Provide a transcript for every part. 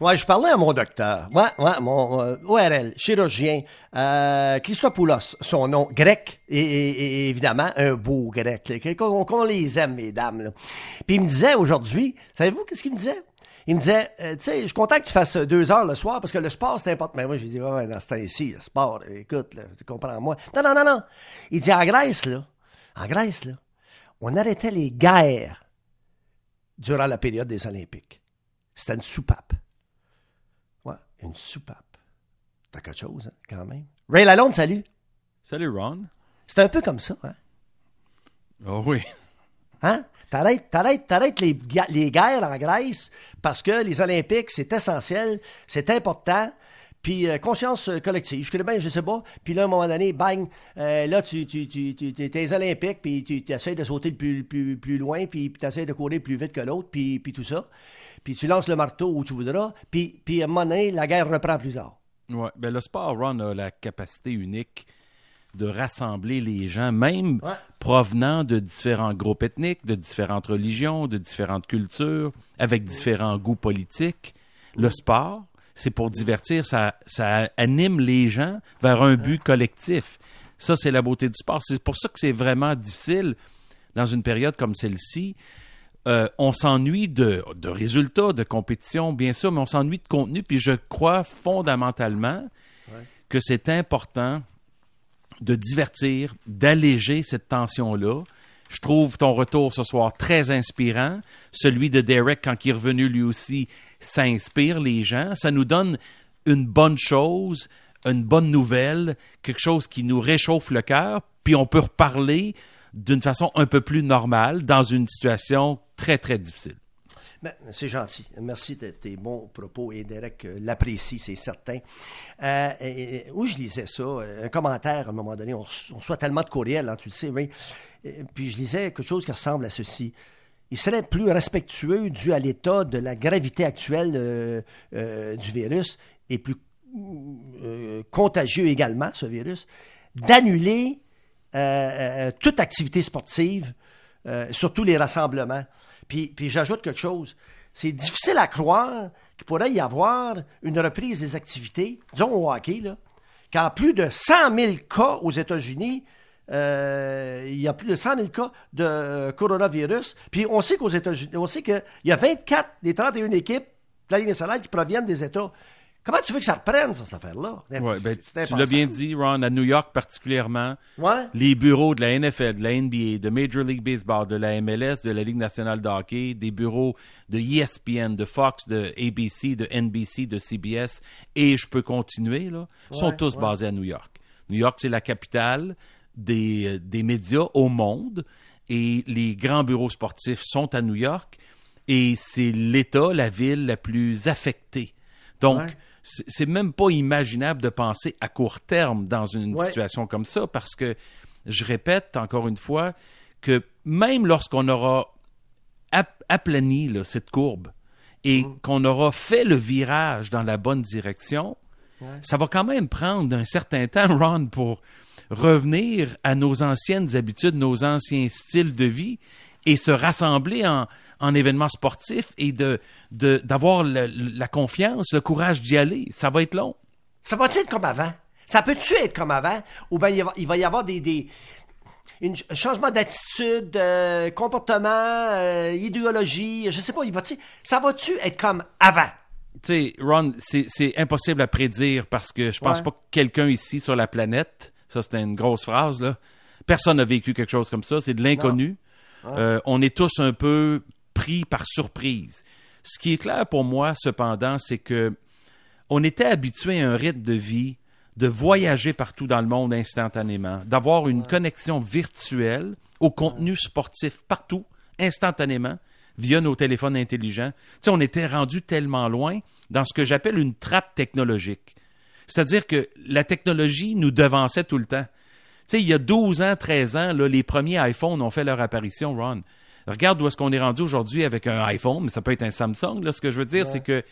Ouais, je parlais à mon docteur. Ouais, ouais, mon euh, ORL, chirurgien, euh, Christopoulos, son nom grec, et, et- et évidemment un beau grec, qu'on les aime, mesdames. Là. Puis il me disait aujourd'hui, savez-vous qu'est-ce qu'il me disait? Il me disait, euh, tu sais, je suis content que tu fasses deux heures le soir parce que le sport, c'est important. Mais moi, j'ai dit, ouais, ouais, dans ce temps-ci, le sport, écoute, là, tu comprends-moi. Non, non, non, non. Il dit, en Grèce, là, en Grèce, là, on arrêtait les guerres durant la période des Olympiques. C'était une soupape. Une soupape. T'as quelque chose, hein, quand même? Ray Lalonde, salut. Salut Ron. C'est un peu comme ça, hein? Oh oui. Hein? T'arrêtes, t'arrêtes, t'arrêtes les, les guerres en Grèce parce que les Olympiques, c'est essentiel, c'est important. Puis euh, conscience euh, collective, je connais bien, je sais pas. Puis là, à un moment donné, bang, euh, là, tu, tu, tu, tu t'es olympique, puis tu, essaies de sauter le plus, plus, plus loin, puis tu essaies de courir plus vite que l'autre, puis, puis tout ça. Puis tu lances le marteau où tu voudras, puis, puis à un moment donné, la guerre reprend plus tard. Ouais. Ben, le sport, Ron, a la capacité unique de rassembler les gens, même Ouais. provenant de différents groupes ethniques, de différentes religions, de différentes cultures, avec différents goûts politiques. Le sport, c'est pour divertir, ça, ça anime les gens vers un but collectif. Ça, c'est la beauté du sport. C'est pour ça que c'est vraiment difficile dans une période comme celle-ci. Euh, on s'ennuie de, de résultats, de compétition, bien sûr, mais on s'ennuie de contenu. Puis je crois fondamentalement que c'est important de divertir, d'alléger cette tension-là. Je trouve ton retour ce soir très inspirant. Celui de Derek, quand il est revenu lui aussi, ça inspire les gens. Ça nous donne une bonne chose, une bonne nouvelle, quelque chose qui nous réchauffe le cœur, puis on peut reparler d'une façon un peu plus normale dans une situation très, très difficile. Ben, c'est gentil. Merci de tes bons propos et Derek euh, l'apprécie, c'est certain. Euh, où je lisais ça, un commentaire à un moment donné, on, reço- on reçoit tellement de courriels, hein, tu le sais. Euh, Puis je lisais quelque chose qui ressemble à ceci. Il serait plus respectueux dû à l'état de la gravité actuelle euh, euh, du virus et plus euh, contagieux également, ce virus, d'annuler toute activité sportive, surtout les rassemblements. Puis, j'ajoute quelque chose. C'est difficile à croire qu'il pourrait y avoir une reprise des activités, disons au hockey, là, qu'en plus de 100 000 cas aux États-Unis, il y a plus de 100 000 cas de euh, coronavirus. Puis on sait qu'aux États-Unis, on sait qu'il y a 24 des 31 équipes de la Ligue nationale qui proviennent des États. Comment tu veux que ça reprenne, ça, cette affaire-là? Ouais, ben, tu l'as bien dit, Ron, à New York particulièrement, Ouais. les bureaux de la NFL, de la NBA, de Major League Baseball, de la MLS, de la Ligue nationale de hockey, des bureaux de ESPN, de Fox, de ABC, de NBC, de CBS, et je peux continuer, là, sont Ouais, tous basés à New York. New York, c'est la capitale des, des médias au monde, et les grands bureaux sportifs sont à New York, et c'est l'État, la ville la plus affectée. Donc, Ouais. c'est même pas imaginable de penser à court terme dans une Ouais. situation comme ça parce que je répète encore une fois que même lorsqu'on aura ap- aplani là, cette courbe et Mm. qu'on aura fait le virage dans la bonne direction, ça va quand même prendre un certain temps, Ron, pour revenir à nos anciennes habitudes, nos anciens styles de vie et se rassembler en, en événements sportifs et de de- d'avoir la confiance, le courage d'y aller. Ça va être long. Ça va-tu être comme avant? Ça peut-tu être comme avant? Ou bien il, va- il va y avoir des, des un changement d'attitude, de comportement, euh, idéologie, je sais pas, il va ça va-tu être comme avant? Tu sais, Ron, c'est c'est impossible à prédire parce que je pense Ouais. pas que quelqu'un ici sur la planète, ça c'était une grosse phrase, là, personne n'a vécu quelque chose comme ça, c'est de l'inconnu. Euh, on est tous un peu pris par surprise. Ce qui est clair pour moi, cependant, c'est que on était habitué à un rythme de vie, de voyager partout dans le monde instantanément, d'avoir une connexion virtuelle au contenu sportif partout, instantanément, via nos téléphones intelligents. Tu sais, on était rendu tellement loin dans ce que j'appelle une trappe technologique. C'est-à-dire que la technologie nous devançait tout le temps. Tu sais, il y a 12 ans, 13 ans, là, les premiers iPhones ont fait leur apparition, Ron. Regarde où est-ce qu'on est rendu aujourd'hui avec un iPhone, mais ça peut être un Samsung. Là. Ce que je veux dire, c'est que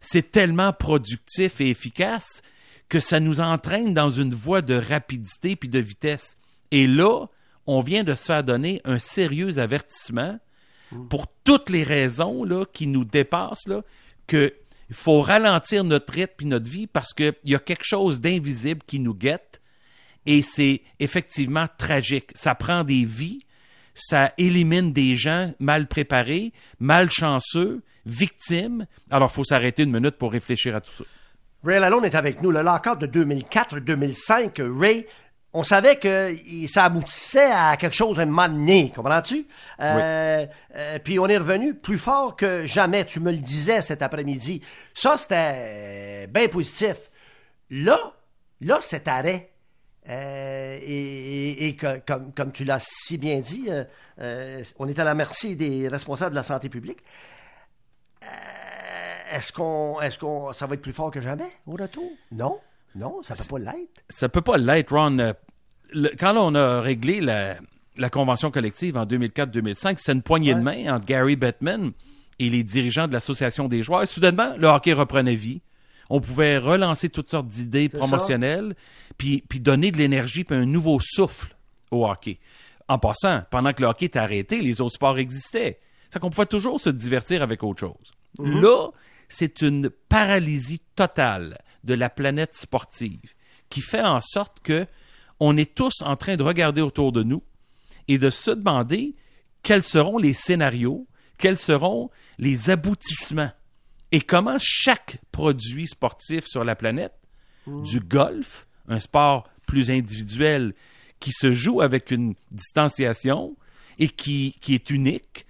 c'est tellement productif et efficace que ça nous entraîne dans une voie de rapidité puis de vitesse. Et là, on vient de se faire donner un sérieux avertissement pour toutes les raisons là, qui nous dépassent, là, que Il faut ralentir notre rythme et notre vie parce qu'il y a quelque chose d'invisible qui nous guette et c'est effectivement tragique. Ça prend des vies, ça élimine des gens mal préparés, malchanceux, victimes. Alors, il faut s'arrêter une minute pour réfléchir à tout ça. Ray Lalonde est avec nous. Le de 2004-2005, Ray, on savait que ça aboutissait à quelque chose à un moment donné, comprends-tu? Euh, euh, puis on est revenu plus fort que jamais, tu me le disais cet après-midi. Ça, c'était bien positif. Là, là, cet arrêt, euh, et, comme, comme, tu l'as si bien dit, on est à la merci des responsables de la santé publique. est-ce qu'on, est-ce qu'on, ça va être plus fort que jamais au retour? Non. Non, ça peut pas l'être. Ça peut pas l'être, Ron quand on a réglé la, convention collective en 2004-2005, c'est une poignée de main entre Gary Bettman et les dirigeants de l'association des joueurs. soudainement, le hockey reprenait vie. On pouvait relancer toutes sortes d'idées promotionnelles, puis, puis donner de l'énergie, puis un nouveau souffle au hockey. En passant, pendant que le hockey était arrêté, les autres sports existaient. Fait qu'on pouvait toujours se divertir avec autre chose. Mm-hmm. Là, c'est une paralysie totale de la planète sportive qui fait en sorte que on est tous en train de regarder autour de nous et de se demander quels seront les scénarios, quels seront les aboutissements et comment chaque produit sportif sur la planète, mmh. du golf, un sport plus individuel qui se joue avec une distanciation et qui, est unique,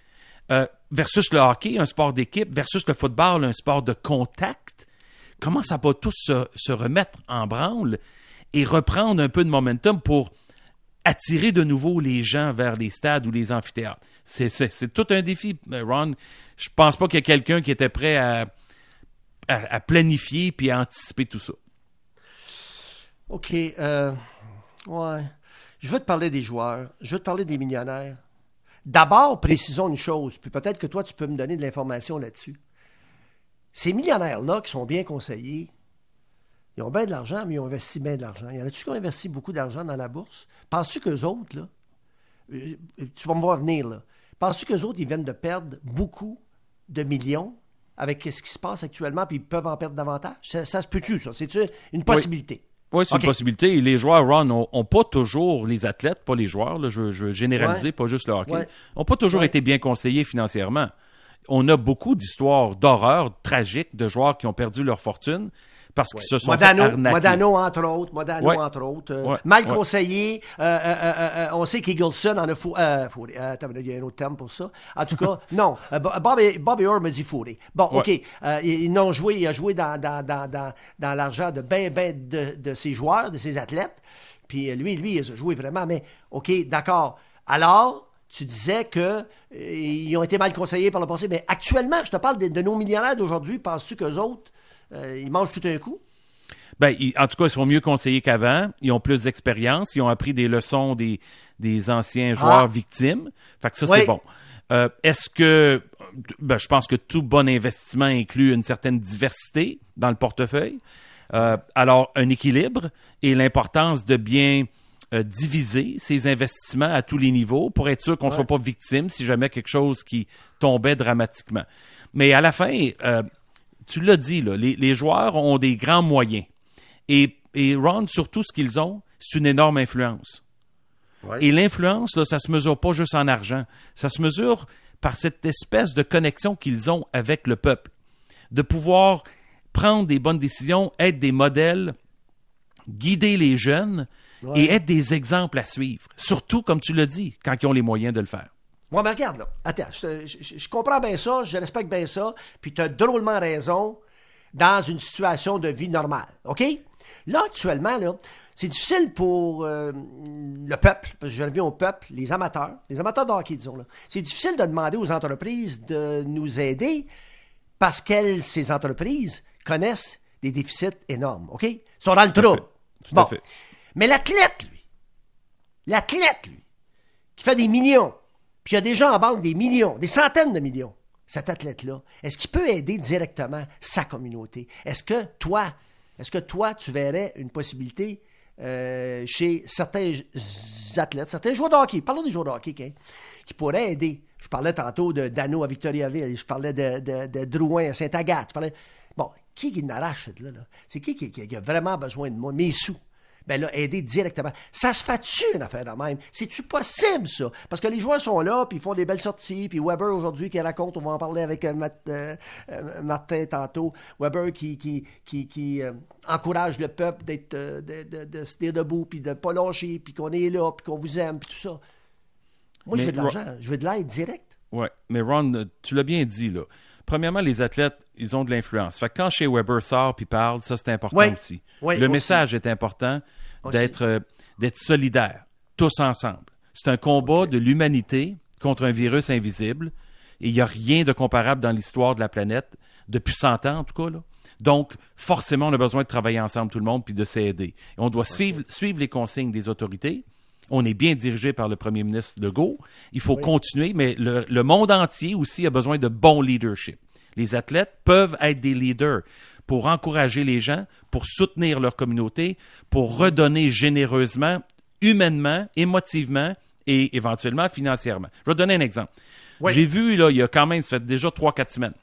euh, versus le hockey, un sport d'équipe, versus le football, un sport de contact, comment ça va tous se remettre en branle et reprendre un peu de momentum pour attirer de nouveau les gens vers les stades ou les amphithéâtres? C'est tout un défi, Ron. Je pense pas qu'il y ait quelqu'un qui était prêt à, à, planifier puis à anticiper tout ça. OK. Euh, ouais. Je veux te parler des joueurs. Je veux te parler des millionnaires. D'abord, précisons une chose, puis peut-être que toi, tu peux me donner de l'information là-dessus. Ces millionnaires-là qui sont bien conseillés, ils ont bien de l'argent, mais ils ont investi bien de l'argent. Il y en a-tu qui ont investi beaucoup d'argent dans la bourse? Penses-tu qu'eux autres, là, euh, tu vas me voir venir, là, penses-tu qu'eux autres, ils viennent de perdre beaucoup de millions avec ce qui se passe actuellement, puis ils peuvent en perdre davantage? Ça, se peut-tu, ça? C'est une possibilité? Oui, c'est une possibilité. Et les joueurs, Ron, n'ont pas toujours, les athlètes, pas les joueurs, là, je, je veux généraliser, pas juste le hockey, n'ont pas toujours été bien conseillés financièrement. On a beaucoup d'histoires d'horreur tragiques de joueurs qui ont perdu leur fortune parce qu'ils se sont Modano, Modano, entre autres. Modano, entre autres. Euh, mal conseillé. Euh, euh, on sait qu'Eagleson en a fou, fourré. il y a un autre terme pour ça. En tout cas, non. Bobby, Bobby Orr me dit fourré. Bon, OK. ils n'ont joué. Il a joué dans, dans, dans, dans, dans l'argent de ben, ben de, de ses joueurs, de ses athlètes. Puis lui, lui, il a joué vraiment. Mais, OK, d'accord. Alors, tu disais qu'ils ont été mal conseillés par le passé. Mais actuellement, je te parle de, de nos millionnaires d'aujourd'hui. Penses-tu qu'eux autres euh, ils mangent tout un coup? Ben, en tout cas, ils sont mieux conseillés qu'avant. Ils ont plus d'expérience. Ils ont appris des leçons des, des anciens joueurs ah. victimes. Fait que ça, c'est bon. Euh, est-ce que. Ben, je pense que tout bon investissement inclut une certaine diversité dans le portefeuille. Euh, alors, un équilibre et l'importance de bien diviser ces investissements à tous les niveaux pour être sûr qu'on ne soit pas victime si jamais quelque chose qui tombait dramatiquement. Mais à la fin, tu l'as dit, là, les, joueurs ont des grands moyens. Et, et Ron, surtout ce qu'ils ont, c'est une énorme influence. Et l'influence, ça se mesure pas juste en argent. Ça se mesure par cette espèce de connexion qu'ils ont avec le peuple. De pouvoir prendre des bonnes décisions, être des modèles, guider les jeunes et être des exemples à suivre. Surtout, comme tu l'as dit, quand ils ont les moyens de le faire. Moi, mais regarde, là. Attends, je, comprends bien ça, je respecte bien ça, puis tu as drôlement raison dans une situation de vie normale. OK? Là, actuellement, là, c'est difficile pour euh, le peuple, parce que je reviens au peuple, les amateurs, les amateurs de hockey, disons. Là. C'est difficile de demander aux entreprises de nous aider parce qu'elles, ces entreprises, connaissent des déficits énormes. OK? Ils sont dans le trou. Bon. Fait. Mais l'athlète, lui, l'athlète, lui, qui fait des millions, puis il y a des gens en banque des millions, des centaines de millions. Cet athlète-là, est-ce qu'il peut aider directement sa communauté? Est-ce que toi, est-ce que toi, tu verrais une possibilité euh, chez certains athlètes, certains joueurs de hockey, parlons des joueurs de hockey, qui pourraient aider. Je parlais tantôt de Dano à Victoriaville, je parlais de, de, Drouin à Saint-Agathe. Bon, qui qui n'arrache là, là? C'est qui qui a vraiment besoin de moi? Mes sous ben là, aider directement. Ça se fait-tu, une affaire de même? C'est-tu possible, ça? Parce que les joueurs sont là, puis ils font des belles sorties, puis Weber, aujourd'hui, qui raconte, on va en parler avec euh, euh, euh, Martin tantôt, Weber qui, qui, qui, qui encourage le peuple d'être, de, de, de, se tenir debout, puis de ne pas lâcher, puis qu'on est là, puis qu'on vous aime, puis tout ça. Moi, je veux de l'argent, je veux de l'aide directe. Oui, mais Ron, tu l'as bien dit, là. Premièrement, les athlètes, ils ont de l'influence. Fait que quand chez Weber sort puis parle, ça c'est important aussi. le message est important d'être euh, d'être solidaire, tous ensemble. C'est un combat de l'humanité contre un virus invisible. Et il n'y a rien de comparable dans l'histoire de la planète, depuis 100 ans en tout cas. Là. Donc, forcément, on a besoin de travailler ensemble, tout le monde, puis de s'aider. On doit suivre, les consignes des autorités. On est bien dirigé par le premier ministre Legault. Il faut continuer, mais le, le, monde entier aussi a besoin de bon leadership. Les athlètes peuvent être des leaders pour encourager les gens, pour soutenir leur communauté, pour redonner généreusement, humainement, émotivement et éventuellement financièrement. Je vais donner un exemple. J'ai vu, là, il y a quand même, ça fait déjà 3-4 semaines,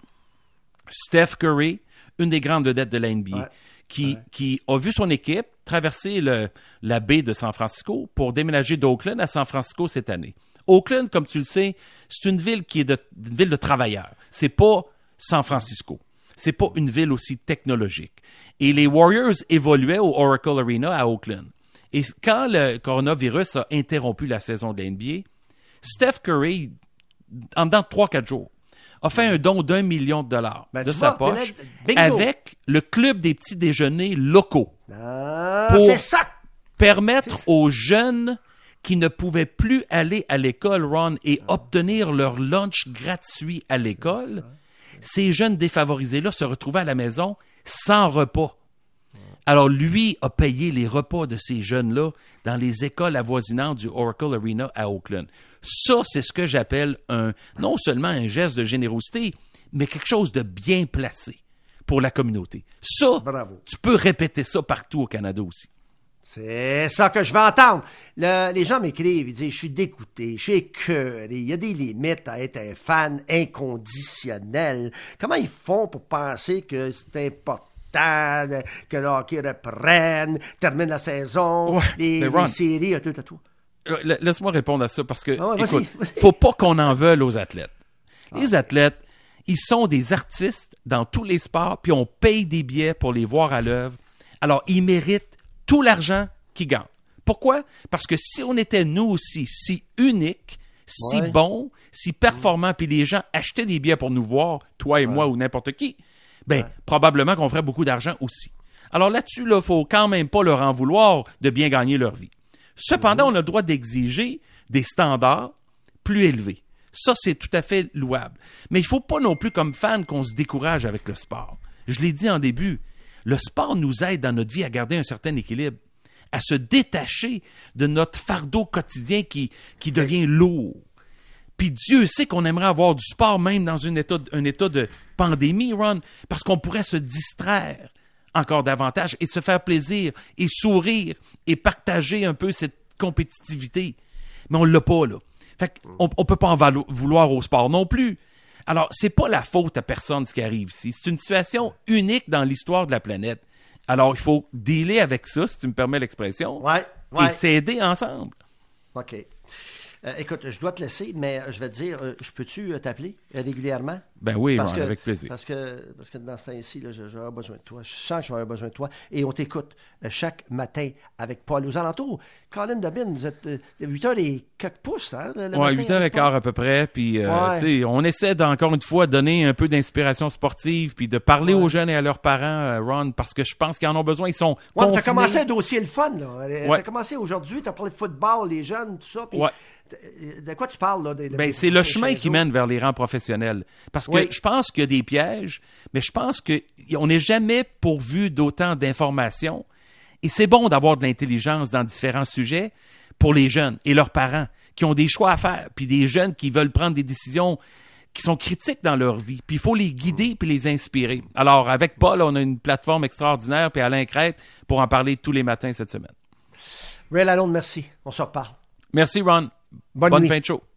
Steph Curry, une des grandes vedettes de la NBA, qui, qui a vu son équipe traverser le, la baie de San Francisco pour déménager d'Oakland à San Francisco cette année. Oakland, comme tu le sais, c'est une ville qui est de, une ville de travailleurs. C'est pas San Francisco. C'est pas une ville aussi technologique. Et les Warriors évoluaient au Oracle Arena à Oakland. Et quand le coronavirus a interrompu la saison de l'NBA, Steph Curry, en dedans de 3-4 jours, a fait un don d'un million de dollars ben, de sa poche avec le club des petits déjeuners locaux. Ah, pour permettre aux jeunes qui ne pouvaient plus aller à l'école, Ron, et obtenir leur lunch gratuit à l'école, ces jeunes défavorisés-là se retrouvaient à la maison sans repas. Alors, lui a payé les repas de ces jeunes-là dans les écoles avoisinantes du Oracle Arena à Oakland. Ça, c'est ce que j'appelle un, non seulement un geste de générosité, mais quelque chose de bien placé pour la communauté. Ça, tu peux répéter ça partout au Canada aussi. C'est ça que je veux entendre. les gens m'écrivent, ils disent, je suis dégoûté, je suis écœuré, il y a des limites à être un fan inconditionnel. Comment ils font pour penser que c'est important que le hockey reprenne, termine la saison, les, séries, tout, tout, tout? Euh, laisse-moi répondre à ça parce que, ah écoute, faut pas qu'on en veuille aux athlètes. Ah. Les athlètes, ils sont des artistes dans tous les sports, puis on paye des billets pour les voir à l'œuvre. Alors, ils méritent tout l'argent qu'ils gagnent. Pourquoi? Parce que si on était nous aussi si uniques, si bons, si performants, puis les gens achetaient des billets pour nous voir, toi et moi ou n'importe qui, ben probablement qu'on ferait beaucoup d'argent aussi. Alors là-dessus, il ne faut quand même pas leur en vouloir de bien gagner leur vie. Cependant, on a le droit d'exiger des standards plus élevés. Ça, c'est tout à fait louable. Mais il ne faut pas non plus, comme fan, qu'on se décourage avec le sport. Je l'ai dit en début, le sport nous aide dans notre vie à garder un certain équilibre, à se détacher de notre fardeau quotidien qui, qui devient lourd. Puis Dieu sait qu'on aimerait avoir du sport même dans un état, un état de pandémie, Ron, parce qu'on pourrait se distraire encore davantage et se faire plaisir et sourire et partager un peu cette compétitivité. Mais on l'a pas, là. Fait on, ne peut pas en vouloir au sport non plus. Alors, c'est pas la faute à personne ce qui arrive ici. C'est une situation unique dans l'histoire de la planète. Alors, il faut dealer avec ça, si tu me permets l'expression, ouais, et s'aider ensemble. OK. Euh, écoute, je dois te laisser, mais je vais te dire, euh, je peux-tu euh, t'appeler régulièrement? Ben oui, avec plaisir. Parce que, parce que dans ce temps-ci, je, vais avoir besoin de toi. Je sens que je vais avoir besoin de toi. Et on t'écoute chaque matin avec Paul. Aux alentours, Colin Dabin, vous êtes 8h et quelques pouces, hein? Oui, 8h et quart à peu près. Puis, on essaie d'encore une fois donner un peu d'inspiration sportive, puis de parler aux jeunes et à leurs parents, Ron, parce que je pense qu'ils en ont besoin. Ils sont. tu as commencé un dossier le fun, là. Tu as commencé aujourd'hui, tu as parlé de football, les jeunes, tout ça. Puis de quoi tu parles, là? Ben, c'est le chemin qui mène vers les rangs professionnels. Parce que je pense qu'il y a des pièges, mais je pense qu'on n'est jamais pourvu d'autant d'informations. Et c'est bon d'avoir de l'intelligence dans différents sujets pour les jeunes et leurs parents qui ont des choix à faire, puis des jeunes qui veulent prendre des décisions qui sont critiques dans leur vie. Puis il faut les guider puis les inspirer. Alors, avec Paul, on a une plateforme extraordinaire, puis Alain Crête pour en parler tous les matins cette semaine. Ray Lalonde, merci. On se reparle. Merci, Ron. Bonne, fin de show.